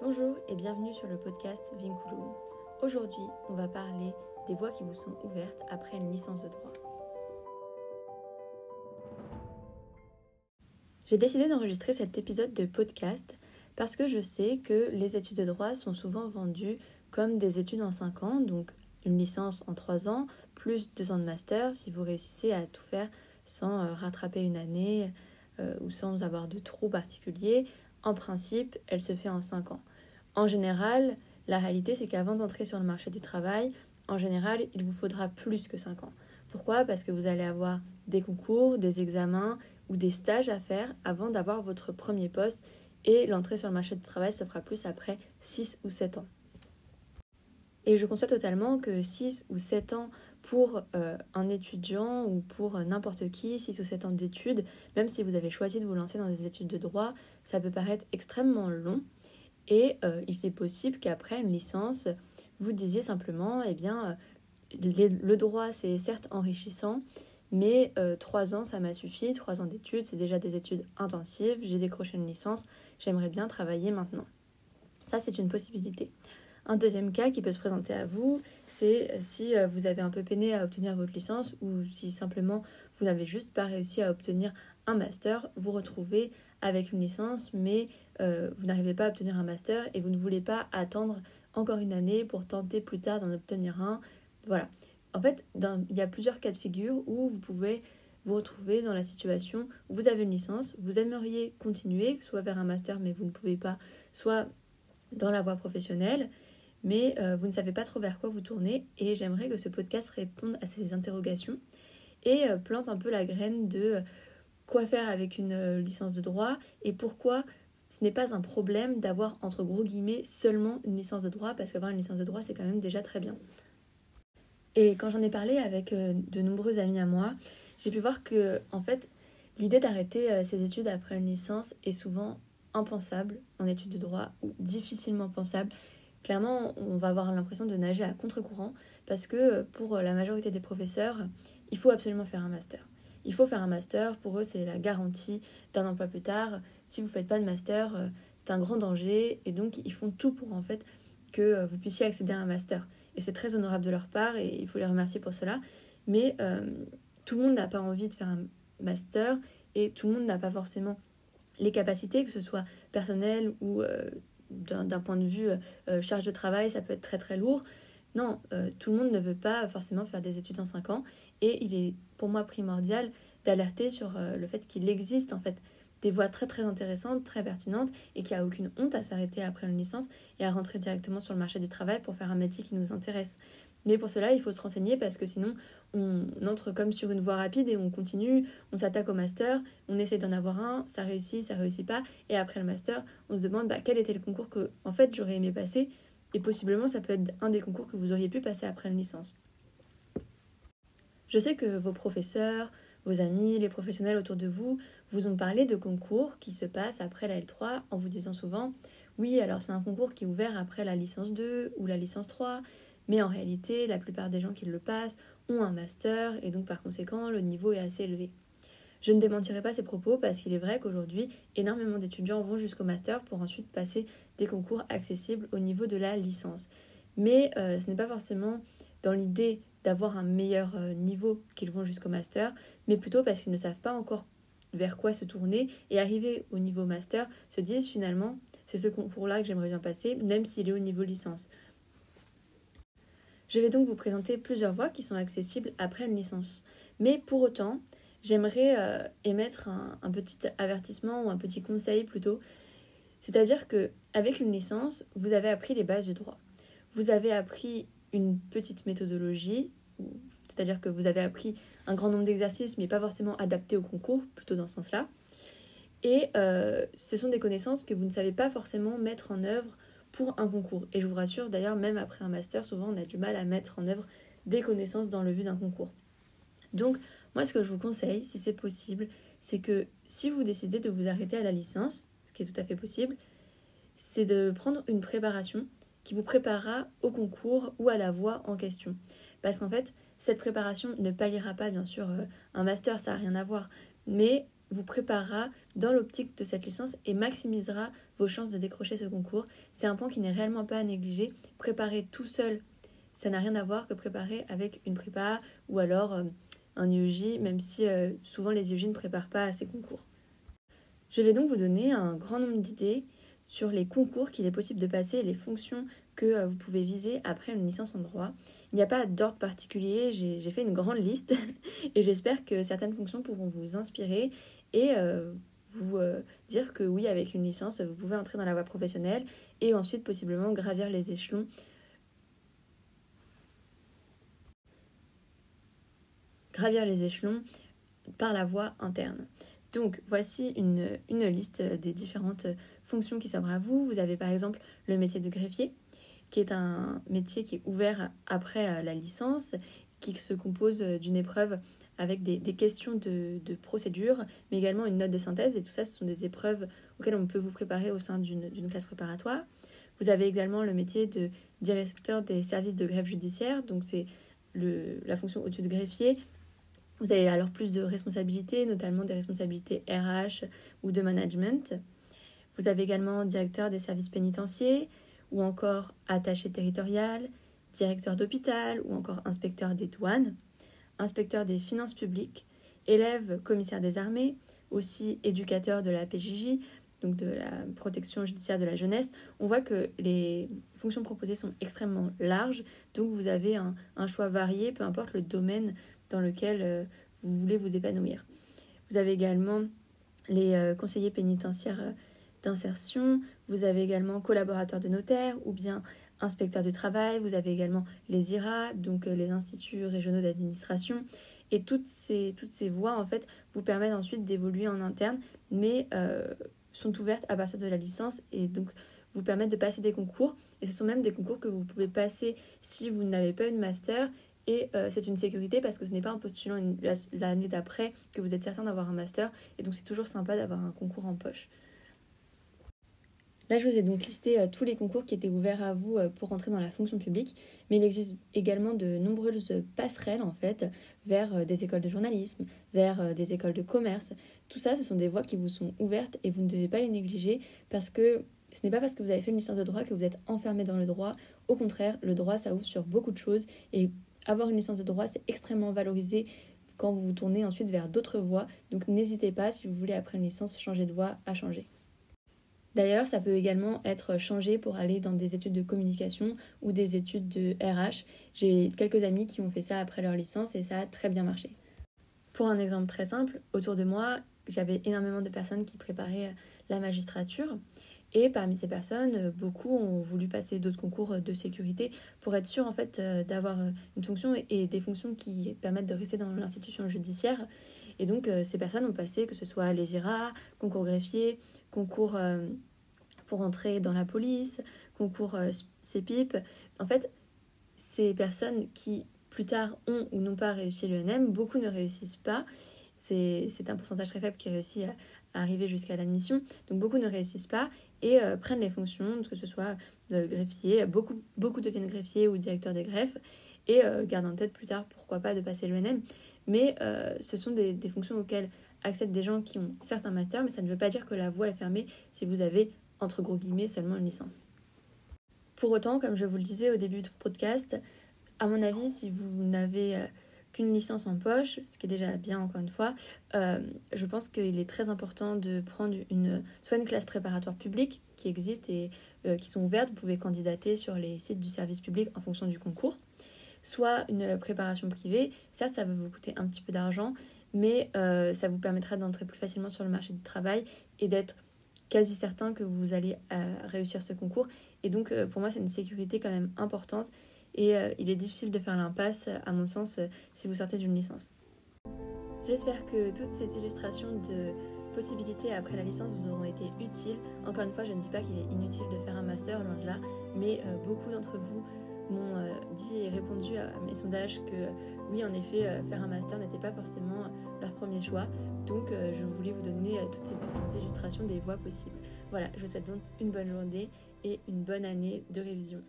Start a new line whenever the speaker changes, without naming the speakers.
Bonjour et bienvenue sur le podcast Vinculum. Aujourd'hui, on va parler des voies qui vous sont ouvertes après une licence de droit. J'ai décidé d'enregistrer cet épisode de podcast parce que je sais que les études de droit sont souvent vendues comme des études en 5 ans, donc une licence en 3 ans, plus 2 ans de master si vous réussissez à tout faire sans euh, rattraper une année euh, ou sans avoir de trous particuliers. En principe, elle se fait en 5 ans. En général, la réalité, c'est qu'avant d'entrer sur le marché du travail, en général, il vous faudra plus que 5 ans. Pourquoi? Parce que vous allez avoir des concours, des examens ou des stages à faire avant d'avoir votre premier poste et l'entrée sur le marché du travail se fera plus après 6 ou 7 ans. Et je conçois totalement que 6 ou 7 ans pour euh, un étudiant ou pour n'importe qui, 6 ou 7 ans d'études, même si vous avez choisi de vous lancer dans des études de droit, ça peut paraître extrêmement long. Et euh, il est possible qu'après une licence, vous disiez simplement, eh bien, euh, le droit, c'est certes enrichissant, mais trois ans, ça m'a suffi. Trois ans d'études, c'est déjà des études intensives. J'ai décroché une licence. J'aimerais bien travailler maintenant. Ça, c'est une possibilité. Un deuxième cas qui peut se présenter à vous, c'est si euh, vous avez un peu peiné à obtenir votre licence ou si simplement vous n'avez juste pas réussi à obtenir un master, vous retrouvez avec une licence mais euh, vous n'arrivez pas à obtenir un master et vous ne voulez pas attendre encore une année pour tenter plus tard d'en obtenir un. Voilà. En fait, il y a plusieurs cas de figure où vous pouvez vous retrouver dans la situation où vous avez une licence, vous aimeriez continuer, soit vers un master mais vous ne pouvez pas, soit dans la voie professionnelle mais euh, vous ne savez pas trop vers quoi vous tourner et j'aimerais que ce podcast réponde à ces interrogations et euh, plante un peu la graine de euh, quoi faire avec une licence de droit et pourquoi ce n'est pas un problème d'avoir entre gros guillemets seulement une licence de droit parce qu'avoir une licence de droit c'est quand même déjà très bien. Et quand j'en ai parlé avec de nombreux amis à moi, j'ai pu voir que en fait l'idée d'arrêter ses études après une licence est souvent impensable en études de droit ou difficilement pensable clairement, on va avoir l'impression de nager à contre-courant parce que pour la majorité des professeurs, il faut absolument faire un master. Il faut faire un master, pour eux, c'est la garantie d'un emploi plus tard. Si vous ne faites pas de master, euh, c'est un grand danger et donc ils font tout pour en fait que euh, vous puissiez accéder à un master. Et c'est très honorable de leur part et il faut les remercier pour cela. Mais euh, tout le monde n'a pas envie de faire un master et tout le monde n'a pas forcément les capacités, que ce soit personnelles ou d'un point de vue euh, charge de travail, ça peut être très très lourd. Non, euh, tout le monde ne veut pas forcément faire des études en 5 ans et il est pour moi primordial d'alerter sur euh, le fait qu'il existe en fait des voies très très intéressantes, très pertinentes et qu'il n'y a aucune honte à s'arrêter après une licence et à rentrer directement sur le marché du travail pour faire un métier qui nous intéresse. Mais pour cela, il faut se renseigner parce que sinon, on entre comme sur une voie rapide et on continue, on s'attaque au master, on essaie d'en avoir un, ça réussit, ça réussit pas, et après le master, on se demande bah, quel était le concours que, en fait, j'aurais aimé passer, et possiblement, ça peut être un des concours que vous auriez pu passer après une licence. Je sais que vos professeurs, vos amis, les professionnels autour de vous vous ont parlé de concours qui se passent après la L3 en vous disant souvent oui, alors c'est un concours qui est ouvert après la licence 2 ou la licence 3, mais en réalité, la plupart des gens qui le passent ont un master et donc par conséquent, le niveau est assez élevé. Je ne démentirai pas ces propos parce qu'il est vrai qu'aujourd'hui, énormément d'étudiants vont jusqu'au master pour ensuite passer des concours accessibles au niveau de la licence. Mais euh, ce n'est pas forcément dans l'idée d'avoir un meilleur euh, niveau qu'ils vont jusqu'au master, mais plutôt parce qu'ils ne savent pas encore vers quoi se tourner et arriver au niveau master, se disent finalement c'est ce concours-là que j'aimerais bien passer, même s'il est au niveau licence. Je vais donc vous présenter plusieurs voies qui sont accessibles après une licence. Mais pour autant, j'aimerais euh, émettre un, petit avertissement ou un petit conseil plutôt. C'est-à-dire que avec une licence, vous avez appris les bases du droit. Vous avez appris une petite méthodologie, c'est-à-dire que vous avez appris un grand nombre d'exercices, mais pas forcément adaptés au concours, plutôt dans ce sens-là. Et euh, ce sont des connaissances que vous ne savez pas forcément mettre en œuvre pour un concours. Et je vous rassure, d'ailleurs, même après un master, souvent on a du mal à mettre en œuvre des connaissances dans le but d'un concours. Donc, moi, ce que je vous conseille, si c'est possible, c'est que si vous décidez de vous arrêter à la licence, ce qui est tout à fait possible, c'est de prendre une préparation qui vous préparera au concours ou à la voie en question. Parce qu'en fait, cette préparation ne palliera pas, bien sûr, euh, un master, ça n'a rien à voir, mais vous préparera dans l'optique de cette licence et maximisera vos chances de décrocher ce concours. C'est un point qui n'est réellement pas à négliger. Préparer tout seul, ça n'a rien à voir que préparer avec une prépa ou alors euh, un IEJ, même si euh, souvent les IEJ ne préparent pas à ces concours. Je vais donc vous donner un grand nombre d'idées sur les concours qu'il est possible de passer et les fonctions que euh, vous pouvez viser après une licence en droit. Il n'y a pas d'ordre particulier, j'ai fait une grande liste et j'espère que certaines fonctions pourront vous inspirer et euh, vous euh, dire que oui, avec une licence, vous pouvez entrer dans la voie professionnelle et ensuite possiblement gravir les échelons. Gravir les échelons par la voie interne. Donc voici une, une liste des différentes fonctions qui s'offrent à vous. Vous avez par exemple le métier de greffier, qui est un métier qui est ouvert après euh, la licence, qui se compose d'une épreuve avec des, questions de, procédure, mais également une note de synthèse. Et tout ça, ce sont des épreuves auxquelles on peut vous préparer au sein d'une classe préparatoire. Vous avez également le métier de directeur des services de greffe judiciaire, donc c'est la fonction au-dessus de greffier. Vous avez alors plus de responsabilités, notamment des responsabilités RH ou de management. Vous avez également directeur des services pénitentiaires ou encore attaché territorial, directeur d'hôpital ou encore inspecteur des douanes inspecteur des finances publiques, élève commissaire des armées, aussi éducateur de la PJJ, donc de la protection judiciaire de la jeunesse, on voit que les fonctions proposées sont extrêmement larges, donc vous avez un, choix varié, peu importe le domaine dans lequel euh, vous voulez vous épanouir. Vous avez également les euh, conseillers pénitentiaires euh, d'insertion, vous avez également collaborateurs de notaire ou bien inspecteur du travail, vous avez également les IRA, donc euh, les instituts régionaux d'administration. Et toutes ces, toutes ces voies, en fait, vous permettent ensuite d'évoluer en interne, mais euh, sont ouvertes à partir de la licence et donc vous permettent de passer des concours. Et ce sont même des concours que vous pouvez passer si vous n'avez pas une master. Et euh, c'est une sécurité parce que ce n'est pas en postulant l'année d'après que vous êtes certain d'avoir un master. Et donc c'est toujours sympa d'avoir un concours en poche. Là, je vous ai donc listé euh, tous les concours qui étaient ouverts à vous euh, pour entrer dans la fonction publique, mais il existe également de nombreuses passerelles en fait vers euh, des écoles de journalisme, vers des écoles de commerce. Tout ça, ce sont des voies qui vous sont ouvertes et vous ne devez pas les négliger parce que ce n'est pas parce que vous avez fait une licence de droit que vous êtes enfermé dans le droit. Au contraire, le droit, ça ouvre sur beaucoup de choses et avoir une licence de droit, c'est extrêmement valorisé quand vous vous tournez ensuite vers d'autres voies. Donc n'hésitez pas, si vous voulez après une licence changer de voie, à changer. D'ailleurs, ça peut également être changé pour aller dans des études de communication ou des études de RH. J'ai quelques amis qui ont fait ça après leur licence et ça a très bien marché. Pour un exemple très simple, autour de moi, j'avais énormément de personnes qui préparaient la magistrature. Et parmi ces personnes, beaucoup ont voulu passer d'autres concours de sécurité pour être sûr en fait euh, d'avoir une fonction et des fonctions qui permettent de rester dans l'institution judiciaire. Et donc euh, ces personnes ont passé que ce soit les IRA, concours greffier, concours euh, pour entrer dans la police, concours euh, CEPIP. En fait, ces personnes qui plus tard ont ou n'ont pas réussi l'ENM, beaucoup ne réussissent pas. C'est un pourcentage très faible qui réussit à, arriver jusqu'à l'admission. Donc beaucoup ne réussissent pas et euh, prennent les fonctions, que ce soit greffier. Beaucoup, beaucoup deviennent greffiers ou directeurs des greffes et euh, gardent en tête plus tard pourquoi pas de passer l'ENM. Mais ce sont des, des fonctions auxquelles accèdent des gens qui ont certains masters, mais ça ne veut pas dire que la voie est fermée si vous avez entre gros guillemets, seulement une licence. Pour autant, comme je vous le disais au début du podcast, à mon avis, si vous n'avez euh, qu'une licence en poche, ce qui est déjà bien encore une fois, euh, je pense qu'il est très important de prendre une, soit une classe préparatoire publique qui existe et euh, qui sont ouvertes, vous pouvez candidater sur les sites du service public en fonction du concours, soit une préparation privée, certes ça va vous coûter un petit peu d'argent, mais ça vous permettra d'entrer plus facilement sur le marché du travail et d'être quasi certain que vous allez euh, réussir ce concours. Et donc, euh, pour moi, c'est une sécurité quand même importante. Et euh, il est difficile de faire l'impasse, à mon sens, si vous sortez d'une licence. J'espère que toutes ces illustrations de possibilités après la licence vous auront été utiles. Encore une fois, je ne dis pas qu'il est inutile de faire un master, loin de là, mais beaucoup d'entre vous m'ont dit et répondu à mes sondages que oui, en effet, faire un master n'était pas forcément leur premier choix. Donc, euh, je voulais vous donner euh, toutes ces petites illustrations des voies possibles. Voilà, je vous souhaite donc une bonne journée et une bonne année de révision.